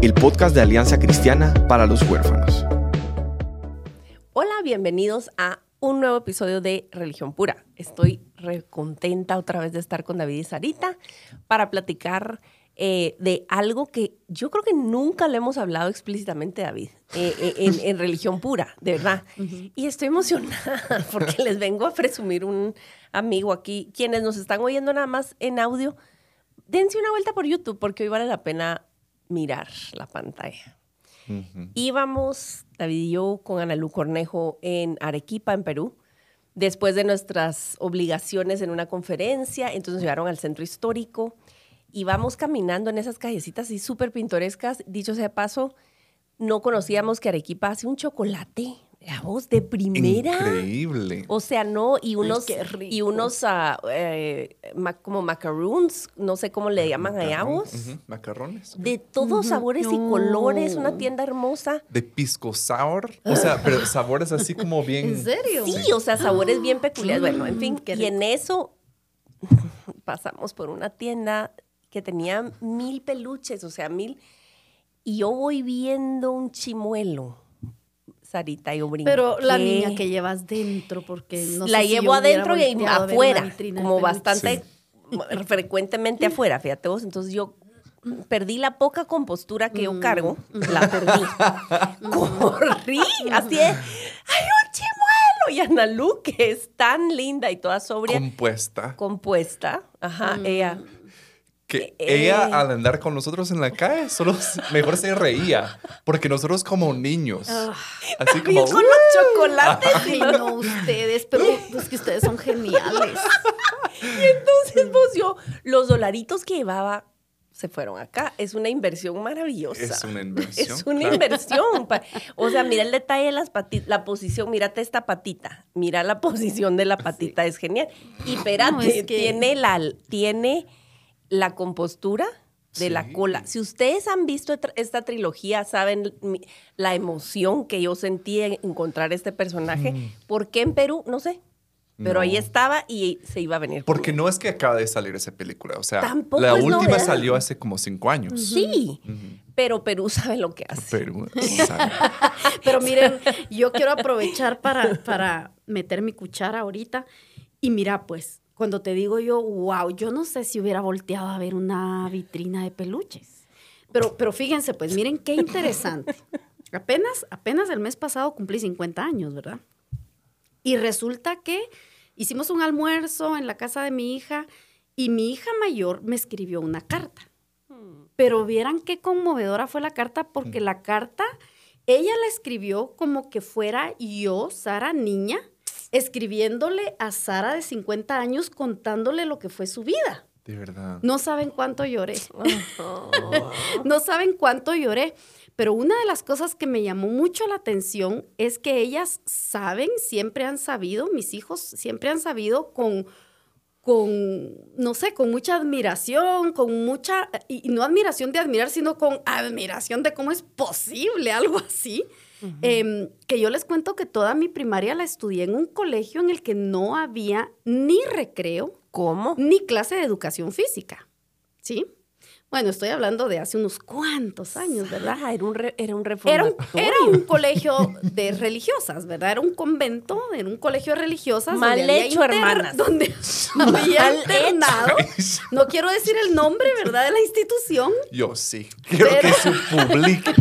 el podcast de Alianza Cristiana para los Huérfanos. Hola, bienvenidos a un nuevo episodio de Religión Pura. Estoy recontenta otra vez de estar con David y Sarita para platicar eh, de algo que yo creo que nunca le hemos hablado explícitamente, David, eh, eh, en, Religión Pura, de verdad. Y estoy emocionada porque les vengo a presumir un amigo aquí. Quienes nos están oyendo nada más en audio, dense una vuelta por YouTube porque hoy vale la pena mirar la pantalla. Íbamos, David y yo, con Analú Cornejo en Arequipa, en Perú, después de nuestras obligaciones en una conferencia, entonces nos llevaron al centro histórico y vamos caminando en esas callecitas así súper pintorescas. Dicho sea de paso, no conocíamos que Arequipa hace un chocolate la voz de primera. Increíble. O sea, no, y unos, y unos uh, eh, como macaroons, no sé cómo le llaman allá vos. Macarrones. De todos sabores y colores, una tienda hermosa. De pisco sour. O sea, pero sabores así como bien. ¿En serio? Sí, o sea, sabores bien peculiares. Bueno, en fin, y en eso pasamos por una tienda que tenía mil peluches, o sea, mil. Y yo voy viendo un chimuelo Sarita, yo brinqué. Pero la niña que llevas dentro, porque no La sé llevo adentro y afuera, como bastante frecuentemente afuera, fíjate vos. Entonces yo perdí la poca compostura que yo mm. cargo, la perdí. Corrí, así es. ¡Hay un chimuelo! Y Ana Lu, que es tan linda y toda sobria. Compuesta. Compuesta, ajá, mm. ella que eh, ella al andar con nosotros en la calle solo mejor se reía porque nosotros como niños ah. así como con los chocolates y no ustedes pero es que ustedes son geniales y entonces pues yo los dolaritos que llevaba se fueron acá. Es una inversión maravillosa. Es una inversión. Es una inversión. O sea, mira el detalle de las patitas, la posición, mírate esta patita. Mira la posición de la patita, es genial. Y espérate, tiene la, tiene la compostura de la cola. Si ustedes han visto esta trilogía, saben la emoción que yo sentí en encontrar este personaje. Mm. ¿Por qué en Perú? No sé. Pero ahí estaba y se iba a venir. Porque no es que acaba de salir esa película. O sea, la última salió hace como cinco años. Sí, pero Perú sabe lo que hace. Perú sabe. pero miren, yo quiero aprovechar para, para meter mi cuchara ahorita. Y mira, pues, cuando te digo yo, wow, yo no sé si hubiera volteado a ver una vitrina de peluches. Pero, pero fíjense, pues miren qué interesante. Apenas, apenas el mes pasado cumplí 50 años, ¿verdad? Y resulta que hicimos un almuerzo en la casa de mi hija y mi hija mayor me escribió una carta. Pero vieran qué conmovedora fue la carta porque la carta, ella la escribió como que fuera yo, Sara, niña, escribiéndole a Sara de 50 años contándole lo que fue su vida. De verdad. No saben cuánto lloré. no saben cuánto lloré. Pero una de las cosas que me llamó mucho la atención es que ellas saben, siempre han sabido, mis hijos siempre han sabido con, con no sé, con mucha admiración, con mucha, y no admiración de admirar, sino con admiración de cómo es posible algo así Em, que yo les cuento que toda mi primaria la estudié en un colegio en el que no había ni recreo. ¿Cómo? Ni clase de educación física. ¿Sí? Bueno, estoy hablando de hace unos cuantos años, ¿verdad? era un, era un reformatorio. Era un, colegio de religiosas, ¿verdad? Era un convento, era un colegio de religiosas. Mal hecho, hermanas. Donde había internado. No quiero decir el nombre, ¿verdad? De la institución. Yo sí. Quiero que se publique.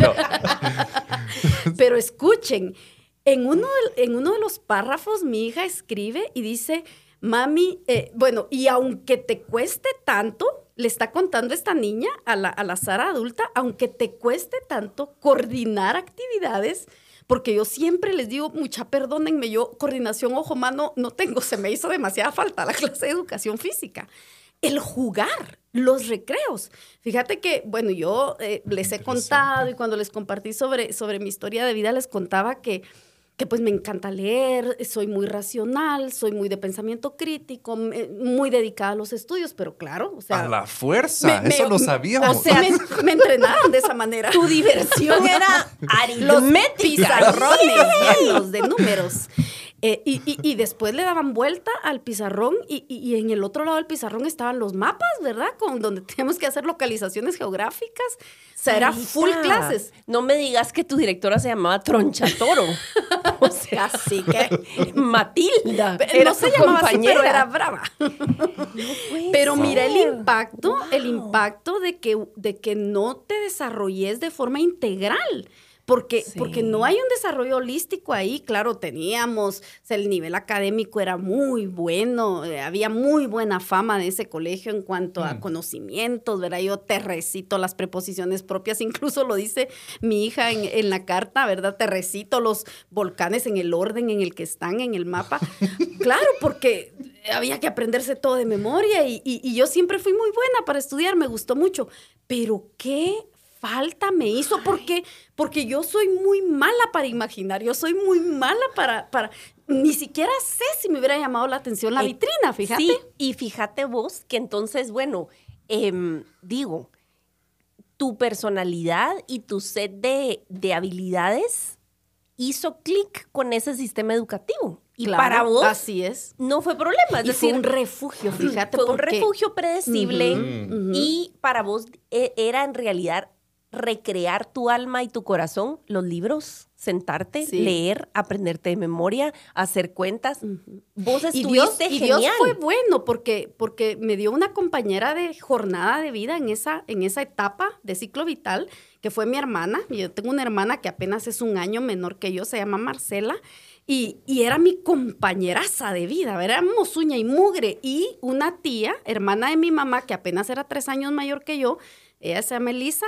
Pero escuchen, en uno, de, los párrafos mi hija escribe y dice, mami, eh, bueno, y aunque te cueste tanto, le está contando esta niña a la, a la Sara adulta, aunque te cueste tanto coordinar actividades, porque yo siempre les digo, mucha perdónenme, yo coordinación ojo-mano no tengo, se me hizo demasiada falta la clase de educación física. el jugar, los recreos. Fíjate que, bueno, yo eh, les he contado y cuando les compartí sobre, sobre mi historia de vida, les contaba que que pues me encanta leer, soy muy racional, soy muy de pensamiento crítico, muy dedicada a los estudios, pero claro, o sea... A la fuerza, eso lo sabíamos. O sea, me, entrenaron de esa manera. Tu diversión era aritmética. Los pizarrones llenos de números. Eh, y, después le daban vuelta al pizarrón y, en el otro lado del pizarrón estaban los mapas, ¿verdad? Con donde teníamos que hacer localizaciones geográficas. O sea, era full clases. No me digas que tu directora se llamaba Tronchatoro. o sea, así que Matilda. no se llamaba así, pero era brava. pero mira el impacto, el impacto de que, de que no te desarrolles de forma integral porque, porque no hay un desarrollo holístico ahí. Claro, teníamos, el nivel académico era muy bueno, eh, había muy buena fama de ese colegio en cuanto a mm. conocimientos, ¿verdad? Yo te recito las preposiciones propias, incluso lo dice mi hija en, la carta, ¿verdad? Te recito los volcanes en el orden en el que están en el mapa. claro, porque había que aprenderse todo de memoria y, y yo siempre fui muy buena para estudiar, me gustó mucho. Pero qué falta me hizo porque porque yo soy muy mala para imaginar, yo soy muy mala para para ni siquiera sé si me hubiera llamado la atención la eh, vitrina, fíjate. Sí, y fíjate vos que entonces, bueno, em, digo, tu personalidad y tu set de, de habilidades hizo clic con ese sistema educativo. Y para vos, así es. No fue problema. Es y decir, fue un refugio, fíjate. Fue un refugio predecible y para vos e, era en realidad recrear tu alma y tu corazón, los libros, sentarte, leer, aprenderte de memoria, hacer cuentas. Vos estuviste y Dios, fue bueno porque, porque me dio una compañera de jornada de vida en esa, en esa etapa de ciclo vital, que fue mi hermana. Yo tengo una hermana que apenas es un año menor que yo, se llama Marcela. Y, y, era mi compañeraza de vida, éramos uña y mugre. Y una tía, hermana de mi mamá, que apenas era tres años mayor que yo, ella se llama Elisa,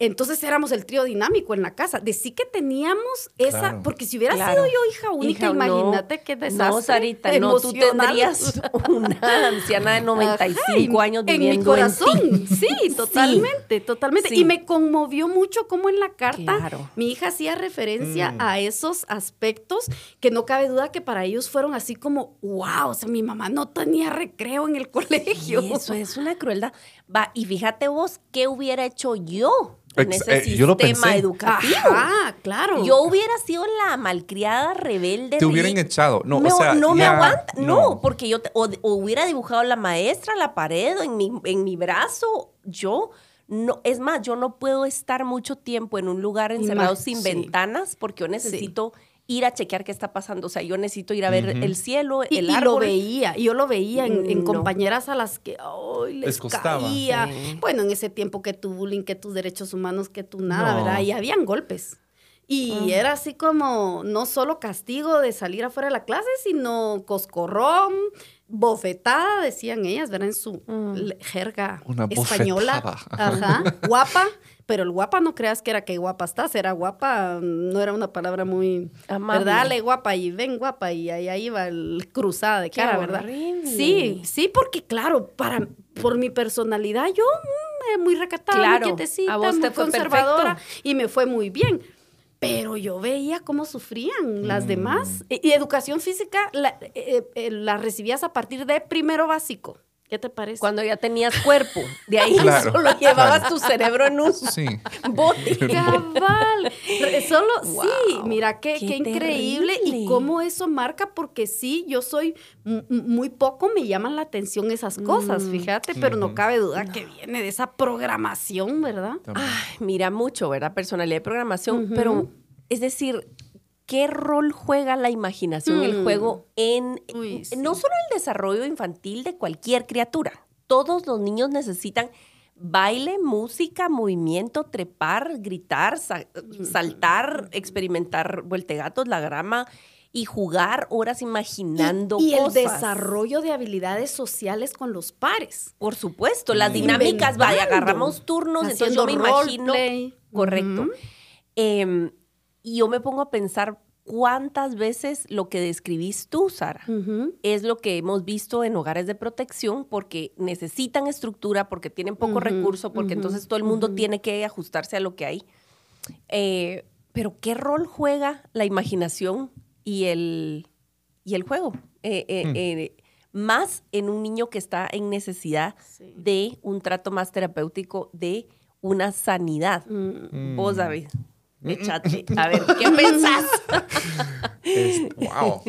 entonces éramos el trío dinámico en la casa. De sí que teníamos esa, porque si hubiera sido yo hija única, imagínate qué desastre. No, Sarita, no, tú tendrías una anciana de 95 años viviendo en mi corazón. Sí, totalmente, totalmente. Y me conmovió mucho cómo en la carta mi hija hacía referencia mm. a esos aspectos que no cabe duda que para ellos fueron así como, wow, o sea, mi mamá no tenía recreo en el colegio. eso es una crueldad. Va, y fíjate vos, ¿qué hubiera hecho yo? en ese eh, sistema educativo. Ah, claro. Yo hubiera sido la malcriada rebelde. Te hubieran echado. No, no, o sea, no me aguanta. No, porque yo o, hubiera dibujado la maestra, la pared, en mi, en mi brazo. Yo no, es más, yo no puedo estar mucho tiempo en un lugar encerrado sin ventanas porque yo necesito ir a chequear qué está pasando. O sea, yo necesito ir a ver el cielo, el árbol. Y lo veía, yo lo veía en, compañeras a las que ay, les, caía. Bueno, en ese tiempo que tu bullying, que tus derechos humanos, que tú nada, ¿verdad? Y habían golpes. Y era así como no solo castigo de salir afuera de la clase, sino coscorrón, bofetada, decían ellas, ¿verdad? En su mm. jerga española. Ajá. Guapa pero el guapa no creas que era que guapa estás, era guapa, no era una palabra muy, Amable. guapa y ven guapa y ahí, ahí iba el cruzada de cara, ¿verdad? Sí, sí, porque claro, para, por mi personalidad yo mm, muy recatada, claro, muy quietecita, muy conservadora y me fue muy bien. Pero yo veía cómo sufrían las mm. demás. Y, educación física la, eh, eh, la recibías a partir de primero básico. ¿Qué te parece? Cuando ya tenías cuerpo. De ahí solo llevabas tu cerebro en un bote. Cabal. Solo, sí, mira qué, qué, increíble y cómo eso marca, porque sí, yo soy muy poco, me llaman la atención esas cosas, mm. fíjate, pero no cabe duda que viene de esa programación, ¿verdad? Ay, mira mucho, ¿verdad? Personalidad de programación, pero es decir, qué rol juega la imaginación, el mm. juego en no solo el desarrollo infantil de cualquier criatura. Todos los niños necesitan baile, música, movimiento, trepar, gritar, mm. saltar, experimentar vueltegatos, la grama y jugar horas imaginando y, y el desarrollo de habilidades sociales con los pares. Por supuesto, las dinámicas, vaya, agarramos turnos, entonces yo me imagino. Correcto. Y yo me pongo a pensar cuántas veces lo que describís tú, Sara, es lo que hemos visto en hogares de protección porque necesitan estructura, porque tienen poco recurso, porque entonces todo el mundo tiene que ajustarse a lo que hay. Eh, pero ¿qué rol juega la imaginación y el, y el juego? Eh, eh, hmm. más en un niño que está en necesidad de un trato más terapéutico, de una sanidad. Mm. Vos, David. Échate. A ver, ¿qué pensás? wow.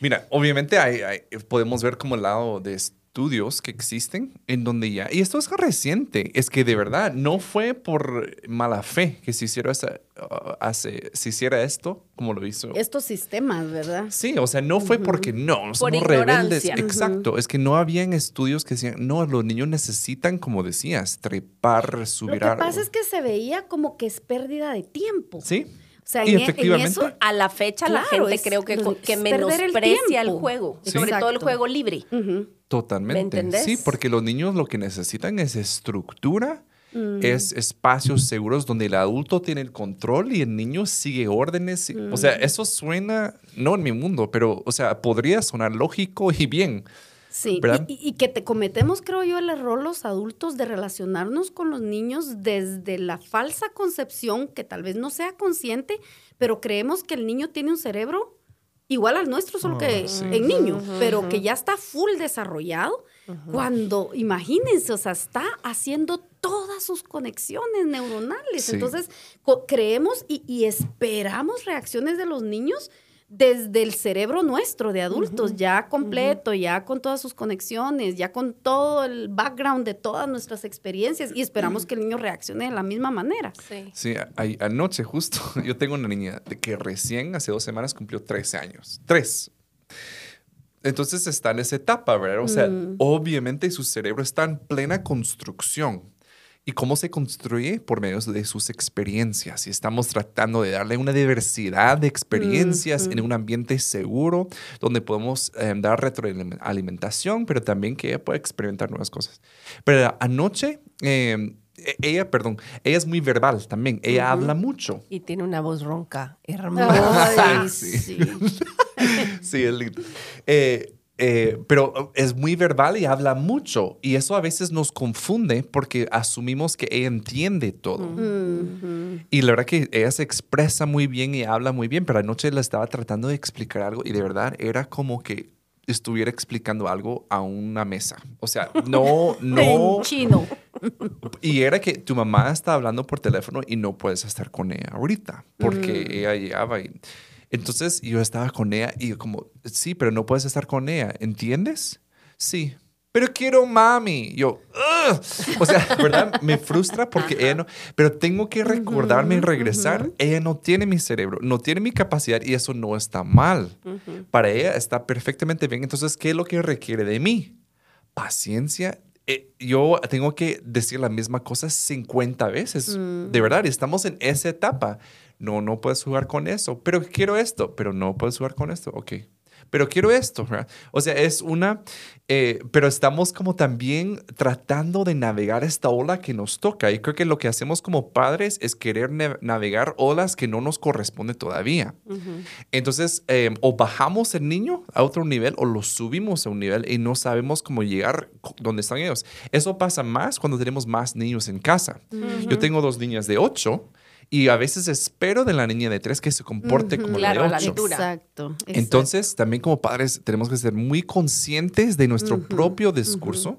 Mira, obviamente hay, podemos ver como el lado de estudios que existen en donde ya, y esto es reciente, es que de verdad no fue por mala fe que se hiciera, esa, uh, hace, se hiciera esto como lo hizo. Estos sistemas, ¿verdad? Sí, o sea, no fue porque no, somos rebeldes. Exacto, es que no habían estudios que decían, no, los niños necesitan, como decías, trepar, subir Lo que pasa es que se veía como que es pérdida de tiempo. Sí. O sea, y en, efectivamente, eso, a la fecha la gente creo que, que menosprecia el, juego, sobre todo el juego libre. Totalmente. Sí, porque los niños lo que necesitan es estructura, es espacios seguros donde el adulto tiene el control y el niño sigue órdenes. O sea, eso suena, no en mi mundo, pero, o sea, podría sonar lógico y bien. Sí, y, que te cometemos, creo yo, el error los adultos de relacionarnos con los niños desde la falsa concepción, que tal vez no sea consciente, pero creemos que el niño tiene un cerebro igual al nuestro, solo que ah, en niño, pero que ya está full desarrollado. Cuando, imagínense, o sea, está haciendo todas sus conexiones neuronales. Entonces, creemos y, y esperamos reacciones de los niños desde el cerebro nuestro de adultos, ya completo, ya con todas sus conexiones, ya con todo el background de todas nuestras experiencias y esperamos que el niño reaccione de la misma manera. Sí, sí anoche justo, yo tengo una niña que recién hace dos semanas cumplió 13 años. Tres. Entonces está en esa etapa, ¿verdad? O sea, mm. obviamente su cerebro está en plena construcción. ¿Y cómo se construye? Por medio de sus experiencias. Y estamos tratando de darle una diversidad de experiencias en un ambiente seguro, donde podemos eh, dar retroalimentación, pero también que ella pueda experimentar nuevas cosas. Pero anoche, em, e-, ella, perdón, ella es muy verbal también. Ella habla mucho. Y tiene una voz ronca, hermosa. sí. sí, es lindo. Eh, eh, pero es muy verbal y habla mucho. Y eso a veces nos confunde porque asumimos que ella entiende todo. Y la verdad que ella se expresa muy bien y habla muy bien, pero anoche le estaba tratando de explicar algo y de verdad era como que estuviera explicando algo a una mesa. O sea, no, no. En chino. Y era que tu mamá está hablando por teléfono y no puedes estar con ella ahorita porque ella llegaba y entonces yo estaba con ella y como, sí, pero no puedes estar con ella, ¿entiendes? Sí, pero quiero mami. Yo, o sea, ¿verdad? Me frustra porque ella no, pero tengo que recordarme y regresar. Ella no tiene mi cerebro, no tiene mi capacidad y eso no está mal. Para ella está perfectamente bien. Entonces, ¿qué es lo que requiere de mí? Paciencia. Eh, yo tengo que decir la misma cosa 50 veces. Mm. De verdad, estamos en esa etapa no, no puedes jugar con eso, pero quiero esto, pero no puedes jugar con esto, ok. Pero quiero esto, O sea, es una, eh, pero estamos como también tratando de navegar esta ola que nos toca. Y creo que lo que hacemos como padres es querer navegar olas que no nos corresponde todavía. Entonces, em, o bajamos el niño a otro nivel o lo subimos a un nivel y no sabemos cómo llegar donde están ellos. Eso pasa más cuando tenemos más niños en casa. Yo tengo dos niñas de 8 y a veces espero de la niña de tres que se comporte como la de ocho. Exacto, Entonces, también como padres tenemos que ser muy conscientes de nuestro propio discurso,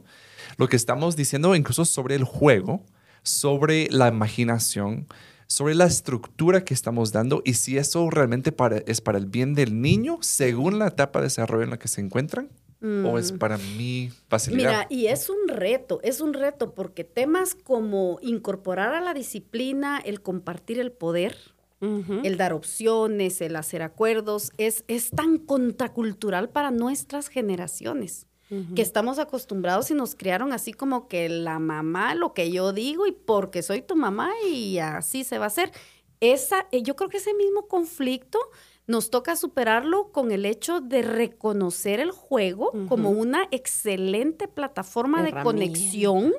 lo que estamos diciendo incluso sobre el juego, sobre la imaginación, sobre la estructura que estamos dando y si eso realmente es para el bien del niño según la etapa de desarrollo en la que se encuentran ¿O es mm. para mí facilidad? Mira, y es un reto, es un reto porque temas como incorporar a la disciplina, el compartir el poder, el dar opciones, el hacer acuerdos, es, es tan contracultural para nuestras generaciones. que estamos acostumbrados y nos criaron así como que la mamá, lo que yo digo y porque soy tu mamá y así se va a hacer. Esa, eh, yo creo que ese mismo conflicto nos toca superarlo con el hecho de reconocer el juego como una excelente plataforma de conexión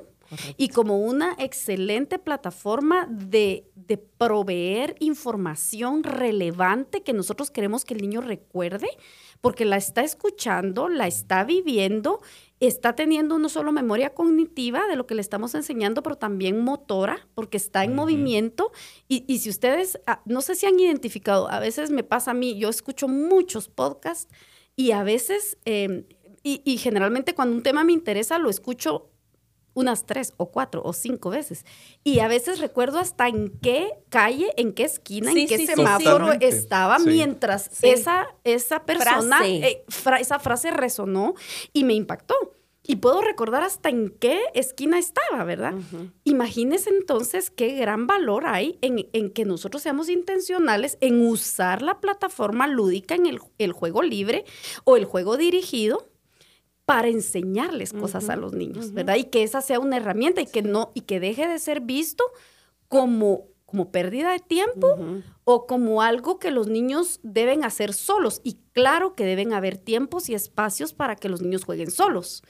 y como una excelente plataforma de, de proveer información relevante que nosotros queremos que el niño recuerde, porque la está escuchando, la está viviendo, está teniendo no solo memoria cognitiva de lo que le estamos enseñando, pero también motora, porque está en movimiento. Y, y, si ustedes, ah, no sé si han identificado, a veces me pasa a mí, yo escucho muchos podcasts y a veces, eh, y, y generalmente cuando un tema me interesa, lo escucho unas tres o cuatro o cinco veces. Y a veces recuerdo hasta en qué calle, en qué esquina, Sí, en qué sí, semáforo sí. estaba Sí. mientras Sí. esa, esa persona, Frase. eh, fra- esa frase resonó y me impactó. Y puedo recordar hasta en qué esquina estaba, ¿verdad? Imagínese entonces qué gran valor hay en, en que nosotros seamos intencionales en usar la plataforma lúdica en el, el juego libre o el juego dirigido para enseñarles cosas a los niños, ¿verdad? Y que esa sea una herramienta y que no y que deje de ser visto como como pérdida de tiempo o como algo que los niños deben hacer solos. Y claro que deben haber tiempos y espacios para que los niños jueguen solos.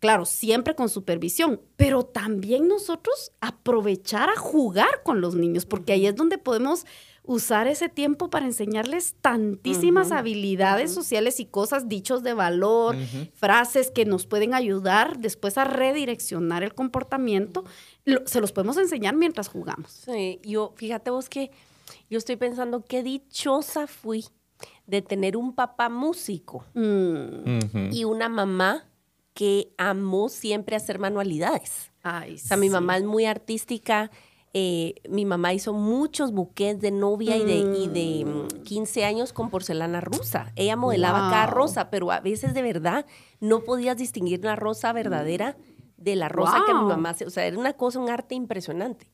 Claro, siempre con supervisión, pero también nosotros aprovechar a jugar con los niños, porque ahí es donde podemos usar ese tiempo para enseñarles tantísimas habilidades sociales y cosas, dichos de valor, frases que nos pueden ayudar después a redireccionar el comportamiento. Lo- se los podemos enseñar mientras jugamos. Sí, yo, fíjate vos que yo estoy pensando qué dichosa fui de tener un papá músico Mm, y una mamá que amó siempre hacer manualidades. Ay, O sea, mi mamá es muy artística. Eh, mi mamá hizo muchos buquets de novia y de, y de mm, 15 años con porcelana rusa. Ella modelaba cada Wow. rosa, pero a veces de verdad no podías distinguir una rosa verdadera de la rosa que mi mamá hacía. O sea, era una cosa, un arte impresionante.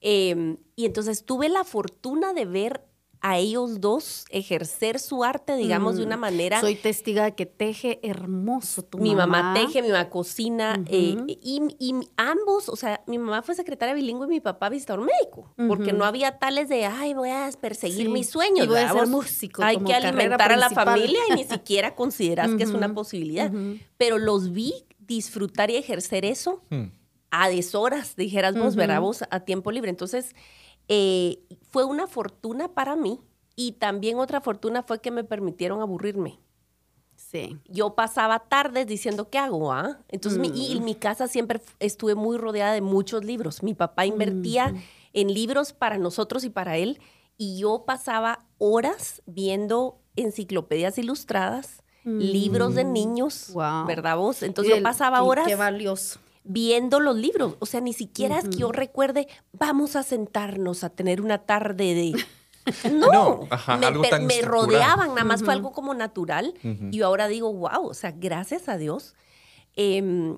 Eh, y entonces tuve la fortuna de ver a ellos dos ejercer su arte, digamos, de una manera... Mm. Soy testiga de que teje hermoso tu Mi mamá. mamá. teje, mi mamá cocina, eh, y, y ambos, o sea, mi mamá fue secretaria bilingüe y mi papá visitador médico, porque no había tales de, ay, voy a perseguir Sí, mis sueños. y voy a ser Vos músico Hay como que alimentar a la familia y ni siquiera consideras que es una posibilidad. Pero los vi disfrutar y ejercer eso Hmm. a deshoras, dijeras vos. ¿verdad? Vos a tiempo libre. Entonces, eh, fue una fortuna para mí y también otra fortuna fue que me permitieron aburrirme Sí. yo pasaba tardes diciendo, ¿qué hago? ah?". Entonces, mi- y en mi casa siempre estuve muy rodeada de muchos libros. Mi papá invertía en libros para nosotros y para él, y yo pasaba horas viendo enciclopedias ilustradas, libros de niños, Wow. ¿verdad vos? Entonces, yo pasaba horas Qué valioso. Viendo los libros. O sea, ni siquiera es que yo recuerde, vamos a sentarnos a tener una tarde de... No, No, ajá, me, algo per- tan me estructurado. rodeaban, nada más fue algo como natural. Y ahora digo, wow, o sea, gracias a Dios. Em,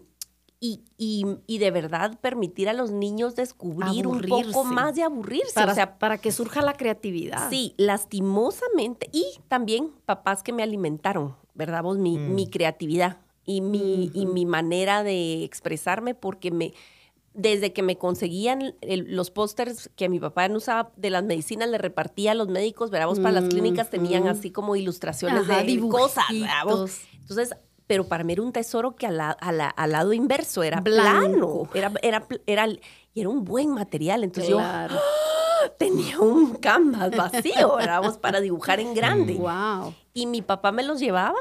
y, y- y de verdad permitir a los niños descubrir un poco más de aburrirse. Para, o sea, para que surja la creatividad. Sí, lastimosamente. Y también papás que me alimentaron, ¿verdad? Vos, mi, mi creatividad y mi, y mi manera de expresarme, porque me. Desde que me conseguían el- los pósters que mi papá no usaba de las medicinas, le repartía a los médicos, ¿verdad? Vos, para las clínicas tenían así como ilustraciones Ajá, de cosas. Entonces, pero para mí era un tesoro que al, la- a la- al lado inverso era Blanco. plano. Era, era, era, y era un buen material. Entonces yo Claro. tenía un canvas vacío, ¿verdad? Vos, para dibujar en grande. Wow. Y mi papá me los llevaba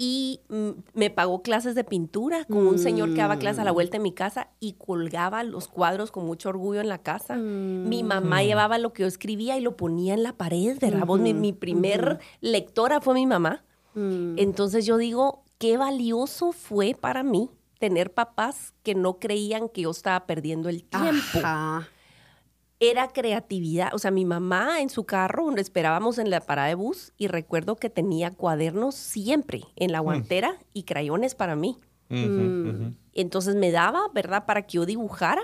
y mm, me pagó clases de pintura con un señor que daba clases a la vuelta de mi casa y colgaba los cuadros con mucho orgullo en la casa. Mi mamá llevaba lo que yo escribía y lo ponía en la pared, ¿verdad? Vos, mi, mi primer lectora fue mi mamá. Entonces yo digo, qué valioso fue para mí tener papás que no creían que yo estaba perdiendo el tiempo Ajá. Era creatividad. O sea, mi mamá en su carro, donde esperábamos en la parada de bus, y recuerdo que tenía cuadernos siempre en la guantera y crayones para mí. Ujú, Entonces me daba, ¿verdad?, para que yo dibujara.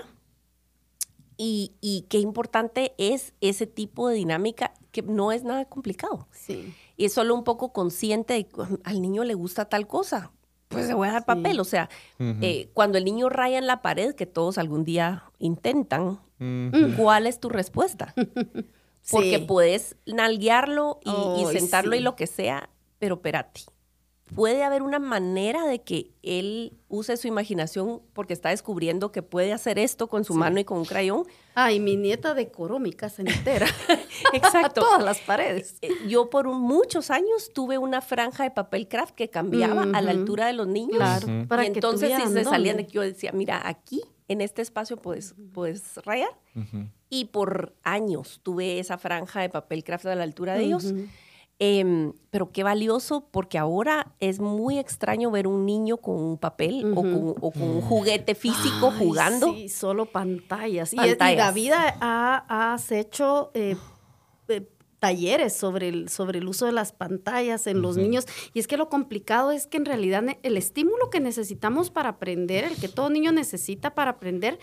Y, y qué importante es ese tipo de dinámica que no es nada complicado. Sí. Y es solo un poco consciente de que al niño le gusta tal cosa. Pues le voy a dar papel. O sea, eh, cuando el niño raya en la pared, que todos algún día intentan, ¿cuál es tu respuesta? Porque Sí. puedes nalguearlo y, sentarlo y lo que sea, pero espérate. Puede haber una manera de que él use su imaginación porque está descubriendo que puede hacer esto con su mano y con un crayón. Ay, mi nieta decoró mi casa entera. Exacto. Todas las paredes. Eh, Yo por un- muchos años tuve una franja de papel craft que cambiaba a la altura de los niños. Claro, para y que entonces si se salían de que yo decía, mira, aquí en este espacio puedes, puedes rayar. Y por años tuve esa franja de papel craft a la altura de ellos. Em, pero qué valioso, porque ahora es muy extraño ver un niño con un papel o, con, o con un juguete físico Ay, jugando. Sí, solo pantallas. Y- Y. David, ha, has hecho eh, eh, talleres sobre el, sobre el uso de las pantallas en los niños. Y es que lo complicado es que en realidad el estímulo que necesitamos para aprender, el que todo niño necesita para aprender,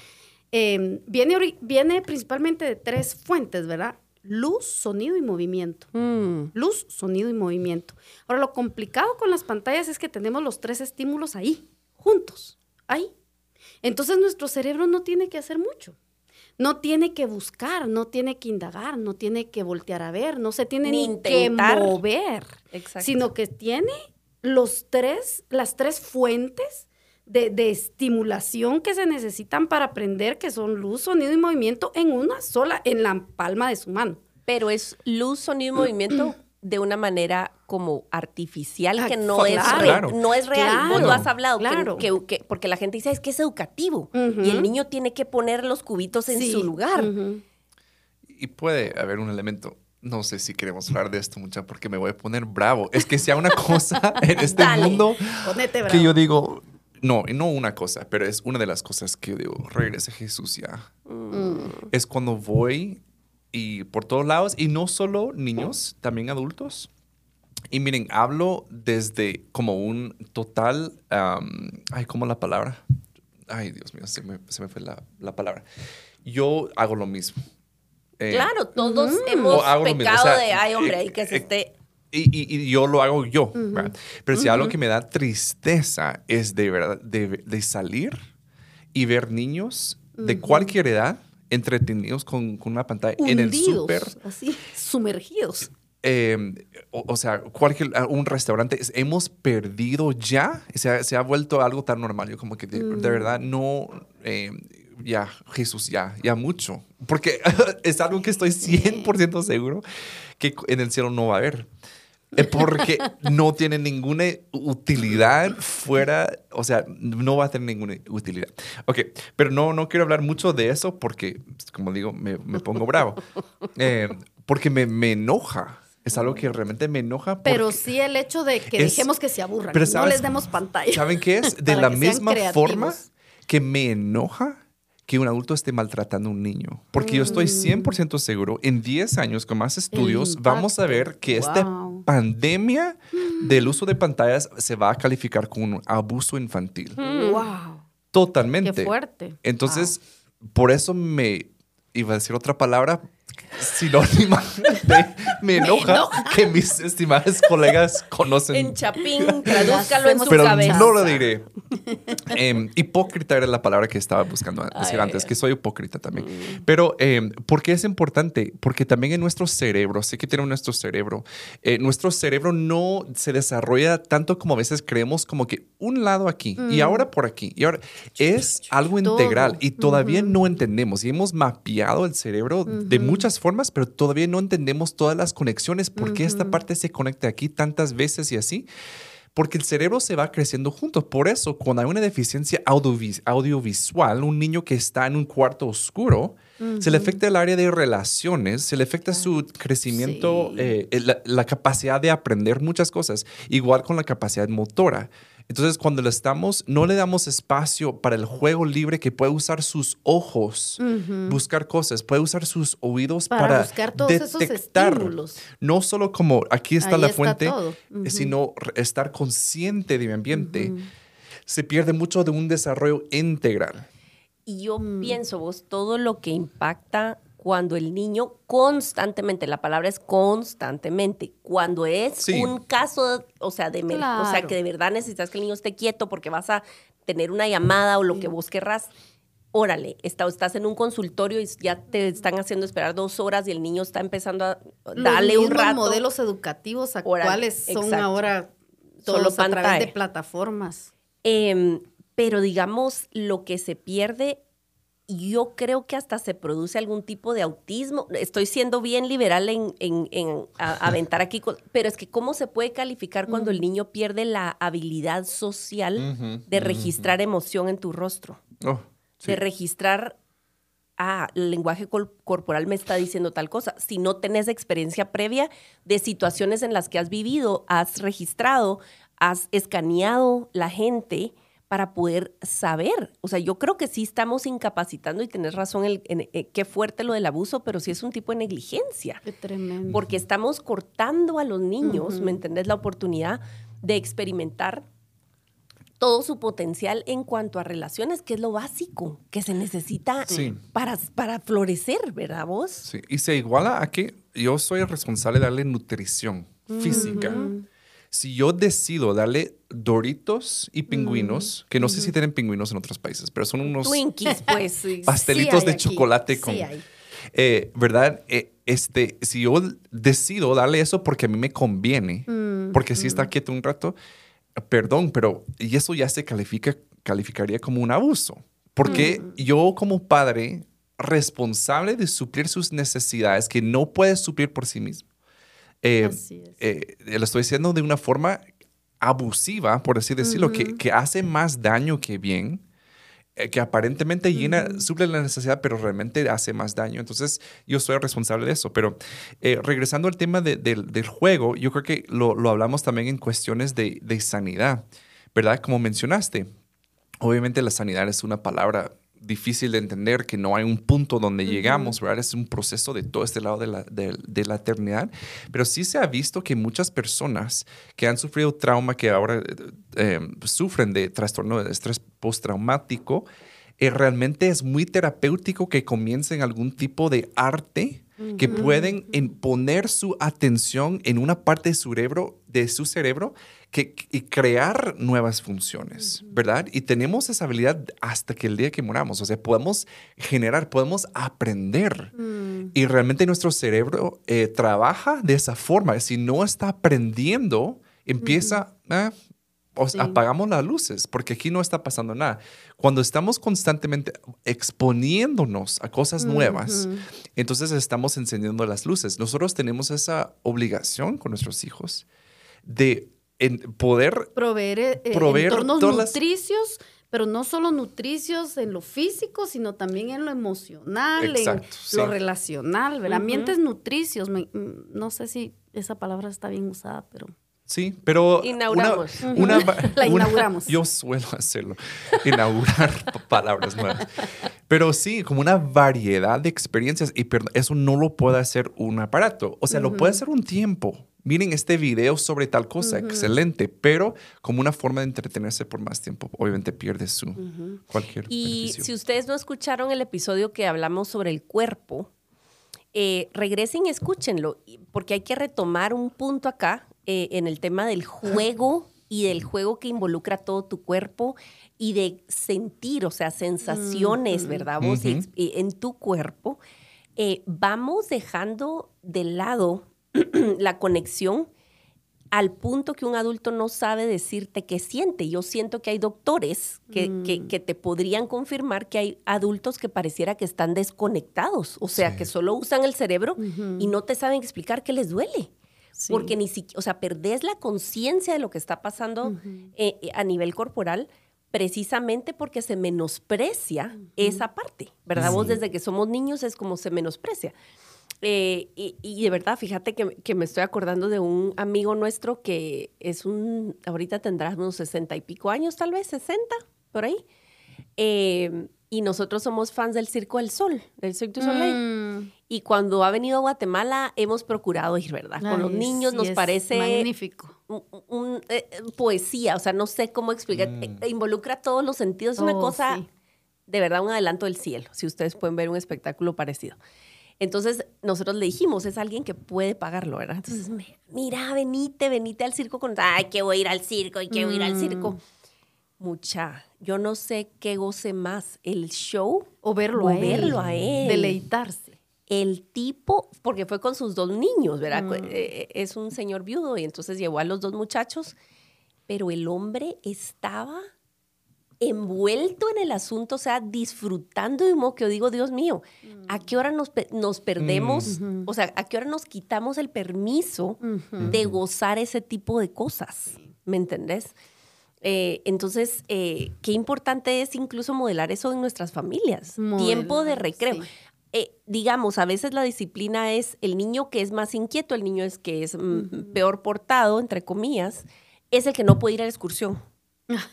eh, viene, viene principalmente de tres fuentes, ¿verdad? Luz, sonido y movimiento. Mm, Luz, sonido y movimiento. Ahora, lo complicado con las pantallas es que tenemos los tres estímulos ahí, juntos, ahí. Entonces nuestro cerebro no tiene que hacer mucho. No tiene que buscar, no tiene que indagar, no tiene que voltear a ver, no se tiene Ni ni, que mover, Exacto. sino que tiene los tres, las tres fuentes de, de estimulación que se necesitan para aprender, que son luz, sonido y movimiento en una sola, en la palma de su mano. pero es luz, sonido y movimiento de una manera como artificial Ah, que no, es, claro. re- Claro. no es real. Vos Claro, lo has hablado, que- claro. que, que- porque la gente dice, es que es educativo. Y el niño tiene que poner los cubitos en Sí, su lugar. Y puede haber un elemento. No sé si queremos hablar de esto mucho porque me voy a poner bravo. Es que sea una cosa en este Dale. mundo que yo digo, no, y no una cosa, pero es una de las cosas que digo, regrese Jesús ya. Es cuando voy y por todos lados, y no solo niños, también adultos. Y miren, hablo desde como un total, am, ay, ¿cómo la palabra? Ay, Dios mío, se me, se me fue la, la palabra. Yo hago lo mismo. Eh, Claro, todos O hemos pecado o sea, de, ay, hombre, eh, ahí que se eh, esté... y, y- y yo lo hago yo. ¿verdad? Pero si algo que me da tristeza es de verdad de, de salir y ver niños de cualquier edad entretenidos con, con una pantalla en el Hundidos, súper. así, sumergidos. eh, o, o sea, cualquier un restaurante, es- hemos perdido ya, se ha, se ha vuelto algo tan normal. Yo como que de, de verdad no, eh, ya, Jesús, ya, ya mucho. Porque es algo que estoy 100% seguro que en el cielo no va a haber. Eh, Porque no tiene ninguna utilidad fuera, o sea, no va a tener ninguna utilidad. Ok, pero no, no quiero hablar mucho de eso porque, como digo, me, me pongo bravo. Eh, porque me, me enoja. Es algo que realmente me enoja. Pero sí el hecho de que es- dejemos que se aburran, pero no ¿sabes- les demos pantalla. ¿Saben qué es? De la misma forma que me enoja que un adulto esté maltratando a un niño. Porque yo estoy 100% seguro, en 10 años con más estudios, vamos a ver que Wow. Pandemia del uso de pantallas se va a calificar como un abuso infantil. Wow, Totalmente. qué fuerte. Entonces, por eso me iba a decir otra palabra sinónima de me enoja que mis estimadas colegas conocen En Chapín, tradúzcalo en su pero cabeza. no lo diré. Em, hipócrita era la palabra que estaba buscando decir Ay, antes, que soy hipócrita también. Pero, em, ¿por qué es importante? Porque también en nuestro cerebro, sé que tiene nuestro cerebro, eh, nuestro cerebro no se desarrolla tanto como a veces creemos, como que un lado aquí y ahora por aquí. Y ahora es algo Todo. integral y todavía no entendemos. Y hemos mapeado el cerebro de muchas formas, pero todavía no entendemos todas las conexiones, por qué esta parte se conecta aquí tantas veces y así. Porque el cerebro se va creciendo juntos. Por eso, cuando hay una deficiencia audiovis- audiovisual, un niño que está en un cuarto oscuro, se le afecta el área de relaciones, se le afecta su crecimiento, Sí. eh, la, la capacidad de aprender muchas cosas, igual con la capacidad motora. Entonces, cuando le estamos, no le damos espacio para el juego libre que puede usar sus ojos, buscar cosas, puede usar sus oídos Para para, buscar todos esos detectar. estímulos. No solo como aquí está Ahí la está fuente. Ujú. sino estar consciente de mi ambiente. Se pierde mucho de un desarrollo integral. Y yo Mm. pienso, vos, todo lo que impacta cuando el niño constantemente, la palabra es constantemente, cuando es Sí. un caso, o sea, de o sea, que de verdad necesitas que el niño esté quieto porque vas a tener una llamada o lo que vos querrás. Órale, está- estás en un consultorio y ya te están haciendo esperar dos horas y el niño está empezando a Los darle un rato. modelos educativos Órale, actuales son exacto. ahora solo Todos a través pantalla. de plataformas. Em, pero digamos, lo que se pierde, yo creo que hasta se produce algún tipo de autismo. Estoy siendo bien liberal en, en- en a- aventar aquí, pero es que cómo se puede calificar cuando el niño pierde la habilidad social de registrar emoción en tu rostro, Oh, sí. de registrar, ah, el lenguaje corporal me está diciendo tal cosa. Si no tenés experiencia previa de situaciones en las que has vivido, has registrado, has escaneado la gente para poder saber. O sea, yo creo que sí estamos incapacitando y tenés razón, el, en, eh, qué fuerte lo del abuso, pero sí es un tipo de negligencia. Qué tremendo. Porque estamos cortando a los niños, ¿me entendés? La oportunidad de experimentar todo su potencial en cuanto a relaciones, que es lo básico que se necesita Sí. para, para florecer, ¿verdad vos? Sí, y se iguala a que yo soy el responsable de darle nutrición física. Si yo decido darle doritos y pingüinos, que no sé si tienen pingüinos en otros países, pero son unos Twinkies, pues. sí. pastelitos Sí de aquí, chocolate sí con... hay. Eh, ¿Verdad? Eh, este, si yo decido darle eso porque a mí me conviene, porque si está quieto un rato, perdón, pero y eso ya se califica, calificaría como un abuso. Porque yo como padre responsable de suplir sus necesidades que no puede suplir por sí mismo. Eh, Así es. eh, lo estoy diciendo de una forma abusiva, por así decirlo, que, que hace más daño que bien, eh, que aparentemente llena, suple la necesidad, pero realmente hace más daño. Entonces, yo soy responsable de eso. Pero eh, regresando al tema de- del- del juego, yo creo que lo, lo hablamos también en cuestiones de, de sanidad, ¿verdad? Como mencionaste, obviamente la sanidad es una palabra difícil de entender, que no hay un punto donde llegamos, ¿verdad? Es un proceso de todo este lado de la, de- de la eternidad, pero sí se ha visto que muchas personas que han sufrido trauma, que ahora eh, eh, sufren de trastorno de estrés postraumático, eh, realmente es muy terapéutico que comiencen algún tipo de arte que pueden en poner su atención en una parte de su cerebro, de su cerebro que, y crear nuevas funciones, ¿verdad? Y tenemos esa habilidad hasta que el día que moramos, o sea, podemos generar, podemos aprender. Y realmente nuestro cerebro eh, trabaja de esa forma. Si no está aprendiendo, empieza, Sí. apagamos las luces, porque aquí no está pasando nada. Cuando estamos constantemente exponiéndonos a cosas nuevas, entonces estamos encendiendo las luces. Nosotros tenemos esa obligación con nuestros hijos de en poder proveer, eh, eh, proveer entornos las- nutricios, pero no solo nutricios en lo físico, sino también en lo emocional, Exacto, en lo relacional, ¿verdad? Ujú. Ambientes nutricios, me- mm, no sé si esa palabra está bien usada, pero Sí, pero Inauguramos. Una, La una- inauguramos. yo suelo hacerlo, inaugurar palabras nuevas. Pero sí, como una variedad de experiencias y eso no lo puede hacer un aparato. O sea, lo puede hacer un tiempo. Miren este video sobre tal cosa, excelente, pero como una forma de entretenerse por más tiempo, obviamente pierde su cualquier Y beneficio. si ustedes no escucharon el episodio que hablamos sobre el cuerpo, eh, regresen y escúchenlo, porque hay que retomar un punto acá eh, en el tema del juego y del juego que involucra todo tu cuerpo y de sentir, o sea, sensaciones, ¿verdad? Vos y en tu cuerpo, eh, vamos dejando de lado la conexión al punto que un adulto no sabe decirte qué siente. Yo siento que hay doctores que, que- que te podrían confirmar que hay adultos que pareciera que están desconectados, o sea, Sí. que solo usan el cerebro y no te saben explicar qué les duele. Sí. Porque ni siquiera, o sea, perdés la conciencia de lo que está pasando eh, eh, a nivel corporal precisamente porque se menosprecia esa parte, ¿verdad? Vos desde que somos niños es como se menosprecia. Eh, y, y de verdad, fíjate que, que me estoy acordando de un amigo nuestro que es un, ahorita tendrá unos sesenta y pico años, tal vez, 60, por ahí. Eh, y nosotros somos fans del Circo del Sol, del Cirque du Soleil. Mm. Y cuando ha venido a Guatemala, hemos procurado ir, ¿verdad? Con los niños sí, nos es parece magnífico. un- un- eh, poesía, o sea, no sé cómo explicar. Mm. Eh, involucra todos los sentidos, es una Oh, cosa sí. de verdad un adelanto del cielo, si ustedes pueden ver un espectáculo parecido. Entonces, nosotros le dijimos, es alguien que puede pagarlo, ¿verdad? Entonces, me- mira, venite, venite al circo con, ay, que voy a ir al circo y que voy a ir al circo. Mucha, yo no sé qué goce más, el show O verlo, o a, él. verlo a él. Deleitarse. El tipo, porque fue con sus dos niños, ¿verdad? Eh, Es un señor viudo y entonces llevó a los dos muchachos pero el hombre estaba envuelto en el asunto, o sea, disfrutando de un modo que yo digo, Dios mío, ¿a qué hora nos, pe- nos perdemos? O sea, ¿a qué hora nos quitamos el permiso de gozar ese tipo de cosas? ¿Me entendés? Eh, entonces, eh, qué importante es incluso modelar eso en nuestras familias. Tiempo de recreo. sí. Eh, digamos, a veces la disciplina es el niño que es más inquieto, el niño es que es mm, peor portado, entre comillas, es el que no puede ir a la excursión.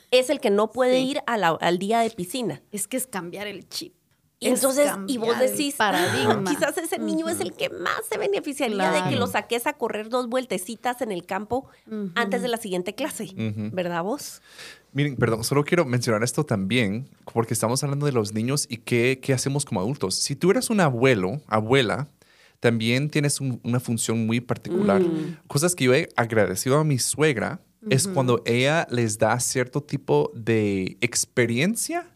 Es el que no puede Sí. ir a la- al día de piscina. Es que es cambiar el chip. Y Es entonces, y vos decís, paradigma. "Ah, quizás ese niño es el que más se beneficiaría de que lo saques a correr dos vueltecitas en el campo antes de la siguiente clase. ¿verdad vos? Miren, perdón, solo quiero mencionar esto también, porque estamos hablando de los niños y qué, qué hacemos como adultos. Si tú eres un abuelo, abuela, también tienes un- una función muy particular. Cosas que yo he agradecido a mi suegra es cuando ella les da cierto tipo de experiencia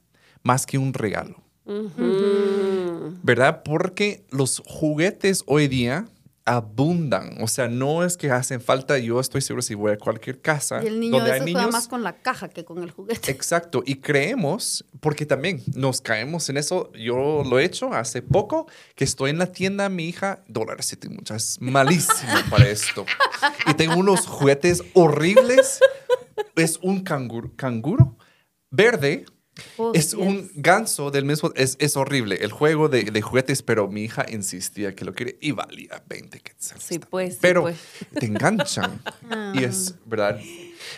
más que un regalo. ¿Verdad? Porque los juguetes hoy día abundan. O sea, no es que hacen falta. Yo estoy seguro si voy a cualquier casa Y el niño donde hay juega niños. más con la caja que con el juguete. Exacto, y creemos, porque también nos caemos en eso, yo lo he hecho hace poco, que estoy en la tienda, mi hija, dólar siete muchas, malísimo para esto. Y tengo unos juguetes horribles, es un canguro, canguro verde, Oh, es yes. un ganso del mismo, es, es horrible el juego de, de juguetes, pero mi hija insistía que lo quería y valía 20 quetzales. Sí, pues, sí, Pero pues. te enganchan y es, ¿verdad?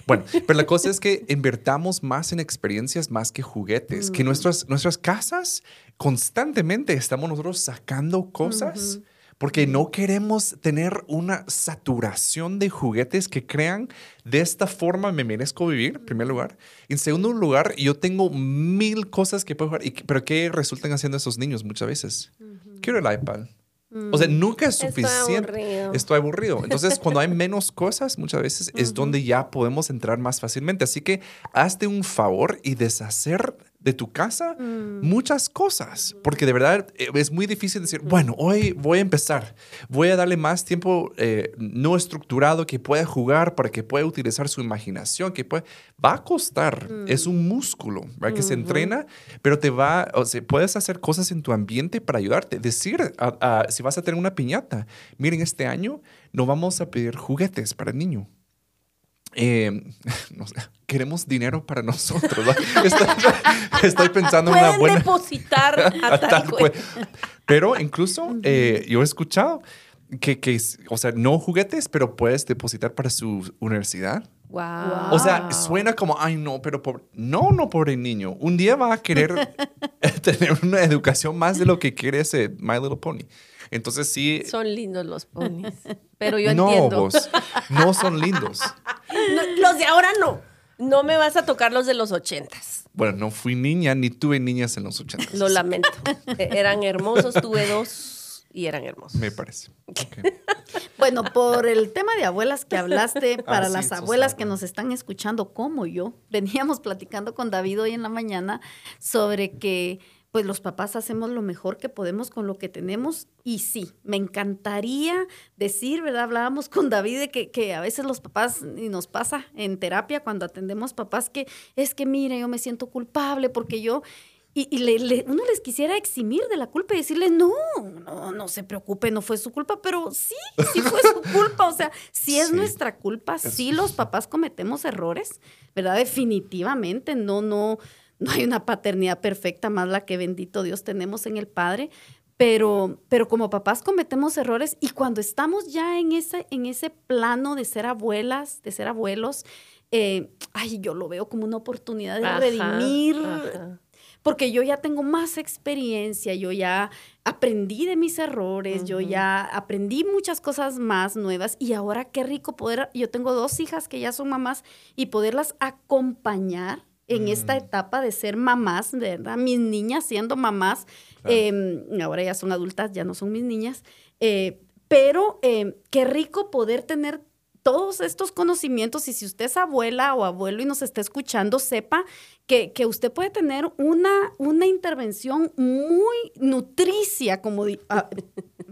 Bueno, pero la cosa es que invertamos más en experiencias más que juguetes, que nuestras, nuestras casas constantemente estamos nosotros sacando cosas. Porque no queremos tener una saturación de juguetes que crean de esta forma me merezco vivir, en primer lugar. En segundo lugar, yo tengo mil cosas que puedo jugar, y, pero ¿qué resultan haciendo esos niños muchas veces? Quiero el iPad. O sea, nunca es Estoy suficiente. aburrido. Estoy aburrido. Entonces, cuando hay menos cosas, muchas veces es donde ya podemos entrar más fácilmente. Así que hazte un favor y deshacer de tu casa muchas cosas, porque de verdad eh, es muy difícil decir, bueno, hoy voy a empezar, voy a darle más tiempo eh, no estructurado que pueda jugar para que pueda utilizar su imaginación, que puede, va a costar, es un músculo, ¿verdad? Que se entrena, pero te va, o sea, puedes hacer cosas en tu ambiente para ayudarte, decir, a- a- si vas a tener una piñata, miren, este año no vamos a pedir juguetes para el niño. Eh, no sé, queremos dinero para nosotros. Estoy, estoy pensando en una buena... depositar a, tal Pero incluso eh, yo he escuchado que, que, o sea, no juguetes, pero puedes depositar para su universidad. Wow. O sea, suena como, ay, no, pero pobre. No, no, pobre niño. Un día va a querer tener una educación más de lo que quiere ese My Little Pony. Entonces sí. Son lindos los ponis. Pero yo no, entiendo. vos, no son lindos. No, los de ahora no. No me vas a tocar los de los ochentas. Bueno, no fui niña ni tuve niñas en los 80. Lo lamento. Eh, Eran hermosos. Tuve dos y eran hermosos. Me parece. Bueno, por el tema de abuelas que hablaste, para Ah, sí, las abuelas que nos están escuchando como yo, veníamos platicando con David hoy en la mañana sobre que pues los papás hacemos lo mejor que podemos con lo que tenemos y sí, me encantaría decir, ¿verdad? Hablábamos con David de que, que a veces los papás, y nos pasa en terapia cuando atendemos papás, que es que mire, yo me siento culpable porque yo... Y, y le- le- uno les quisiera eximir de la culpa y decirles, no, no, no se preocupe, no fue su culpa, pero sí, sí fue su culpa. O sea, sí es Sí. nuestra culpa, sí los papás cometemos errores, ¿verdad? Definitivamente, no, no, no hay una paternidad perfecta más la que bendito Dios tenemos en el Padre. Pero, pero como papás cometemos errores y cuando estamos ya en ese, en ese plano de ser abuelas, de ser abuelos, eh, ay, yo lo veo como una oportunidad de Ajá, redimir ajá. porque yo ya tengo más experiencia, yo ya aprendí de mis errores, yo ya aprendí muchas cosas más nuevas y ahora qué rico poder, yo tengo dos hijas que ya son mamás y poderlas acompañar en esta etapa de ser mamás, ¿verdad? Mis niñas siendo mamás, Claro. eh, ahora ya son adultas, ya no son mis niñas, eh, pero eh, qué rico poder tener todos estos conocimientos y si usted es abuela o abuelo y nos está escuchando, sepa que, que usted puede tener una, una intervención muy nutricia, como di- ah,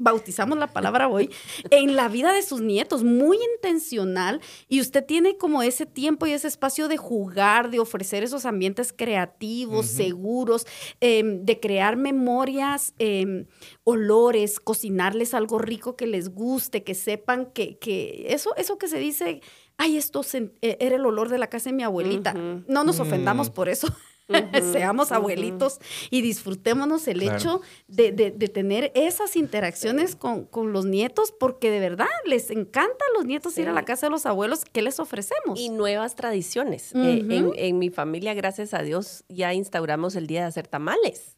bautizamos la palabra hoy, en la vida de sus nietos, muy intencional, y usted tiene como ese tiempo y ese espacio de jugar, de ofrecer esos ambientes creativos, seguros, em, de crear memorias, em, olores, cocinarles algo rico que les guste, que sepan que, que eso, eso que se dice ay, esto e, era el olor de la casa de mi abuelita. No nos ofendamos mm. por eso. Seamos abuelitos y disfrutémonos el hecho de, tener esas interacciones con, los nietos, porque de verdad les encanta a los nietos ir a la casa de los abuelos. ¿Qué les ofrecemos? Y nuevas tradiciones. Eh, en, en mi familia, gracias a Dios, ya instauramos el día de hacer tamales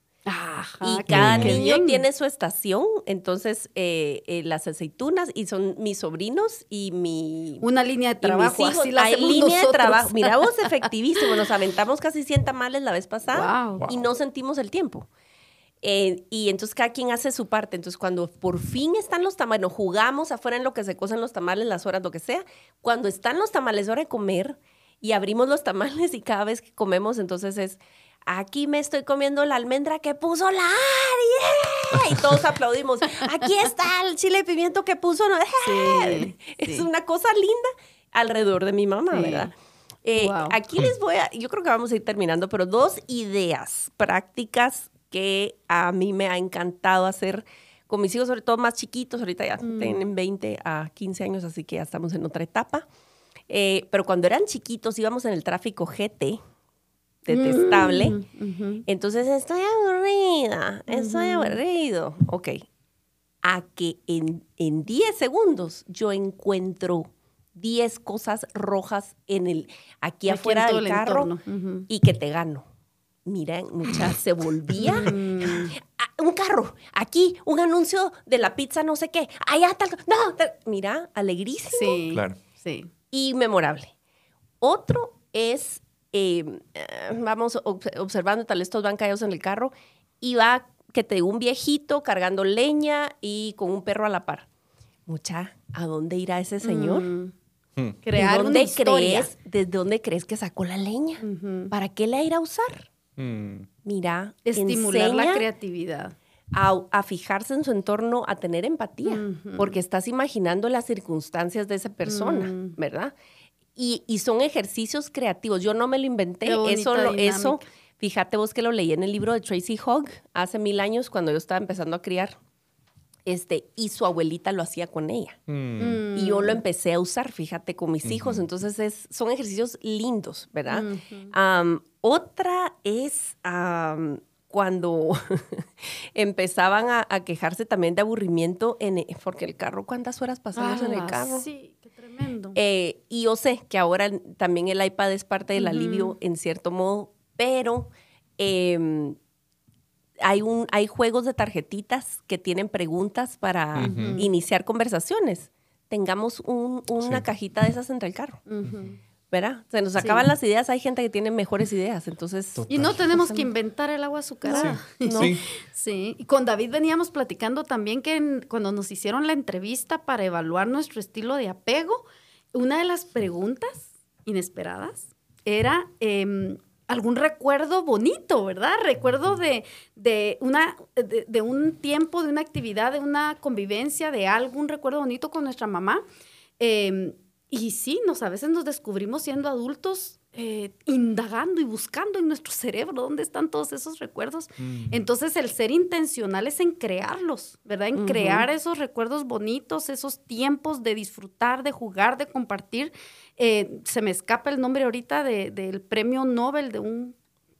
y cada niño tiene su estación, entonces eh, eh, las aceitunas y son mis sobrinos y mi... Una línea de trabajo, así la Hay línea de trabajo. Mira vos, efectivísimo, nos aventamos casi 100 tamales la vez pasada y no sentimos el tiempo. Eh, y entonces cada quien hace su parte. Entonces cuando por fin están los tamales, jugamos afuera en lo que se cocen los tamales, las horas, lo que sea, cuando están los tamales, hora de comer y abrimos los tamales y cada vez que comemos, entonces es aquí me estoy comiendo la almendra que puso la Ari. Y todos aplaudimos. Aquí está el chile de pimiento que puso. es una cosa linda alrededor de mi mamá, ¿verdad? Eh, aquí les voy a, yo creo que vamos a ir terminando, pero dos ideas prácticas que a mí me ha encantado hacer con mis hijos, sobre todo más chiquitos, ahorita ya mm. tienen 20 a 15 años, así que ya estamos en otra etapa. Eh, pero cuando eran chiquitos íbamos en el tráfico GT, detestable. Mm, Entonces, estoy aburrida, estoy aburrido. Ok. A que en, en 10 segundos yo encuentro 10 cosas rojas en el, aquí, afuera del carro y que te gano. Miren, muchas se volvía mm. un carro, aquí, un anuncio de la pizza, no sé qué, allá tal, no, mira, alegrísimo. Sí, claro, sí. Y memorable. Otro es eh, vamos observando, tal estos van caídos en el carro, y va que te un viejito cargando leña y con un perro a la par. Mucha, ¿a dónde irá ese señor? Mm. Hmm. Crear dónde crees, ¿Desde dónde crees que sacó la leña? ¿Para qué la irá a usar? Hmm. Mira, estimular la creatividad. A, fijarse en su entorno, a tener empatía, porque estás imaginando las circunstancias de esa persona. ¿verdad? Y, son ejercicios creativos. Yo no me lo inventé, eso, lo, eso, fíjate vos que lo leí en el libro de Tracy Hogg hace mil años cuando yo estaba empezando a criar. Este, y su abuelita lo hacía con ella. Mm. Y yo lo empecé a usar, fíjate, con mis hijos. Entonces, es, son ejercicios lindos, ¿verdad? otra es cuando empezaban a, quejarse también de aburrimiento, en, porque el carro, ¿cuántas horas pasamos en el ah, carro? Sí. Eh, y yo sé que ahora también el iPad es parte del alivio en cierto modo, pero em, hay, un, hay juegos de tarjetitas que tienen preguntas para iniciar conversaciones. Tengamos una cajita de esas entre el carro. ¿verdad? Se nos acaban las ideas, hay gente que tiene mejores ideas, entonces... Y no tenemos que inventar el agua azucarada. Sí. sí. Y con David veníamos platicando también que cuando nos hicieron la entrevista para evaluar nuestro estilo de apego, una de las preguntas inesperadas era em, algún recuerdo bonito, ¿verdad? Recuerdo de, una, de, un tiempo, de una actividad, de una convivencia, de algún recuerdo bonito con nuestra mamá. Em, y sí, nos, a veces nos descubrimos siendo adultos eh, indagando y buscando en nuestro cerebro dónde están todos esos recuerdos. Entonces, el ser intencional es en crearlos, ¿verdad? En crear esos recuerdos bonitos, esos tiempos de disfrutar, de jugar, de compartir. Eh, se me escapa el nombre ahorita del premio Nobel de un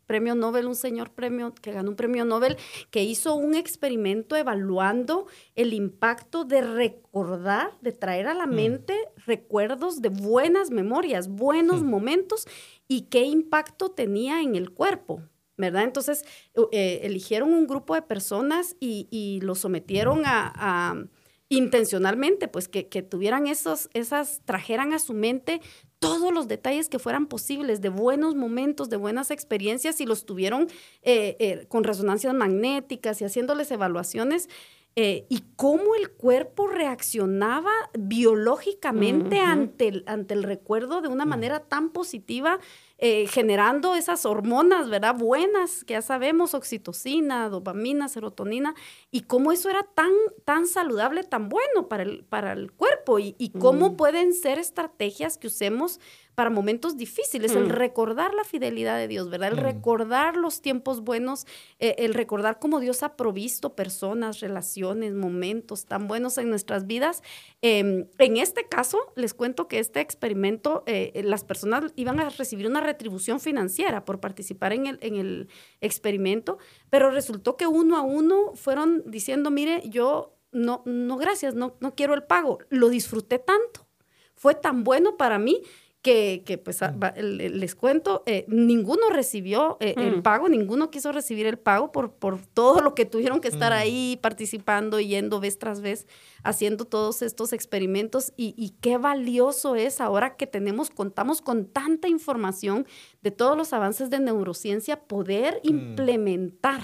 premio Nobel, un señor premio que ganó un premio Nobel, que hizo un experimento evaluando el impacto de recordar, de traer a la mm. mente recuerdos de buenas memorias, buenos momentos y qué impacto tenía en el cuerpo. ¿Verdad? Entonces, eh, eligieron un grupo de personas y, y lo sometieron a intencionalmente, pues que, tuvieran esos, esas, trajeran a su mente todos los detalles que fueran posibles de buenos momentos, de buenas experiencias y los tuvieron eh, eh, con resonancias magnéticas y haciéndoles evaluaciones. eh, y cómo el cuerpo reaccionaba biológicamente ante, el, ante el recuerdo de una manera tan positiva, eh, generando esas hormonas, ¿verdad? Buenas, que ya sabemos, oxitocina, dopamina, serotonina, y cómo eso era tan, tan saludable, tan bueno para el, para el cuerpo, y, y cómo pueden ser estrategias que usemos para momentos difíciles, el recordar la fidelidad de Dios, ¿verdad? El recordar los tiempos buenos, eh, el recordar cómo Dios ha provisto personas, relaciones, momentos tan buenos en nuestras vidas. Em, en este caso, les cuento que este experimento, eh, las personas iban a recibir una retribución financiera por participar en el, en el experimento, pero resultó que uno a uno fueron diciendo, mire, yo no, no, gracias, no, no quiero el pago, lo disfruté tanto, fue tan bueno para mí que, pues mm. les cuento, eh, ninguno recibió eh, el mm. pago, ninguno quiso recibir el pago por, por todo lo que tuvieron que estar mm. ahí participando, yendo vez tras vez, haciendo todos estos experimentos y, y, qué valioso es ahora que tenemos, contamos con tanta información de todos los avances de neurociencia, poder implementar.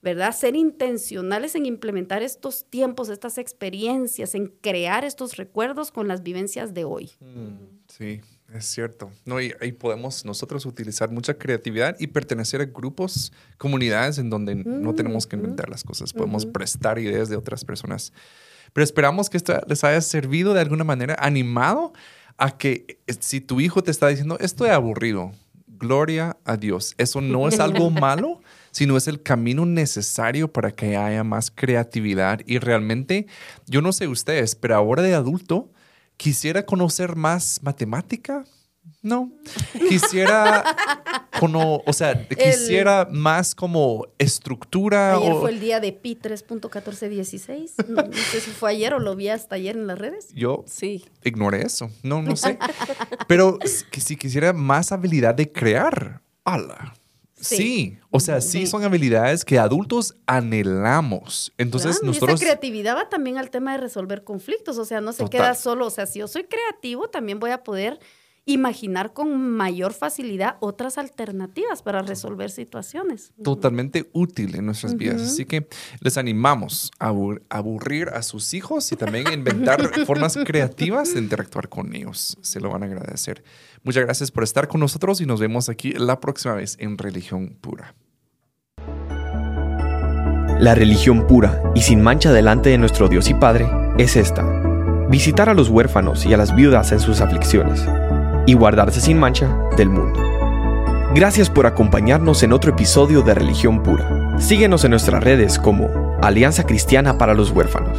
¿verdad? Ser intencionales en implementar estos tiempos, estas experiencias, en crear estos recuerdos con las vivencias de hoy. Sí, es cierto. No, y ahí podemos nosotros utilizar mucha creatividad y pertenecer a grupos, comunidades en donde no mm, tenemos que inventar las cosas. Podemos prestar ideas de otras personas. Pero esperamos que esto les haya servido de alguna manera, animado a que eh, si tu hijo te está diciendo, estoy aburrido, gloria a Dios. Eso no es algo malo, sino es el camino necesario para que haya más creatividad. Y realmente, yo no sé ustedes, pero ahora de adulto, quisiera conocer más matemática. No, quisiera, como, o sea, quisiera más como estructura. Ayer fue el día de Pi 3.1416. No, no, sé si fue ayer o lo vi hasta ayer en las redes. Yo sí. ignoré eso. No, no sé. Pero que si quisiera más habilidad de crear, ala. Sí. o sea, sí. son habilidades que adultos anhelamos. Entonces nosotros... Y esa creatividad va también al tema de resolver conflictos, o sea, no se queda solo, o sea, si yo soy creativo, también voy a poder imaginar con mayor facilidad otras alternativas para resolver situaciones. Totalmente útil en nuestras vidas. Así que les animamos a aburrir a sus hijos y también inventar formas creativas de interactuar con ellos. Se lo van a agradecer. Muchas gracias por estar con nosotros y nos vemos aquí la próxima vez en Religión Pura. La religión pura y sin mancha delante de nuestro Dios y Padre es esta. Visitar a los huérfanos y a las viudas en sus aflicciones y guardarse sin mancha del mundo. Gracias por acompañarnos en otro episodio de Religión Pura. Síguenos en nuestras redes como Alianza Cristiana para los Huérfanos.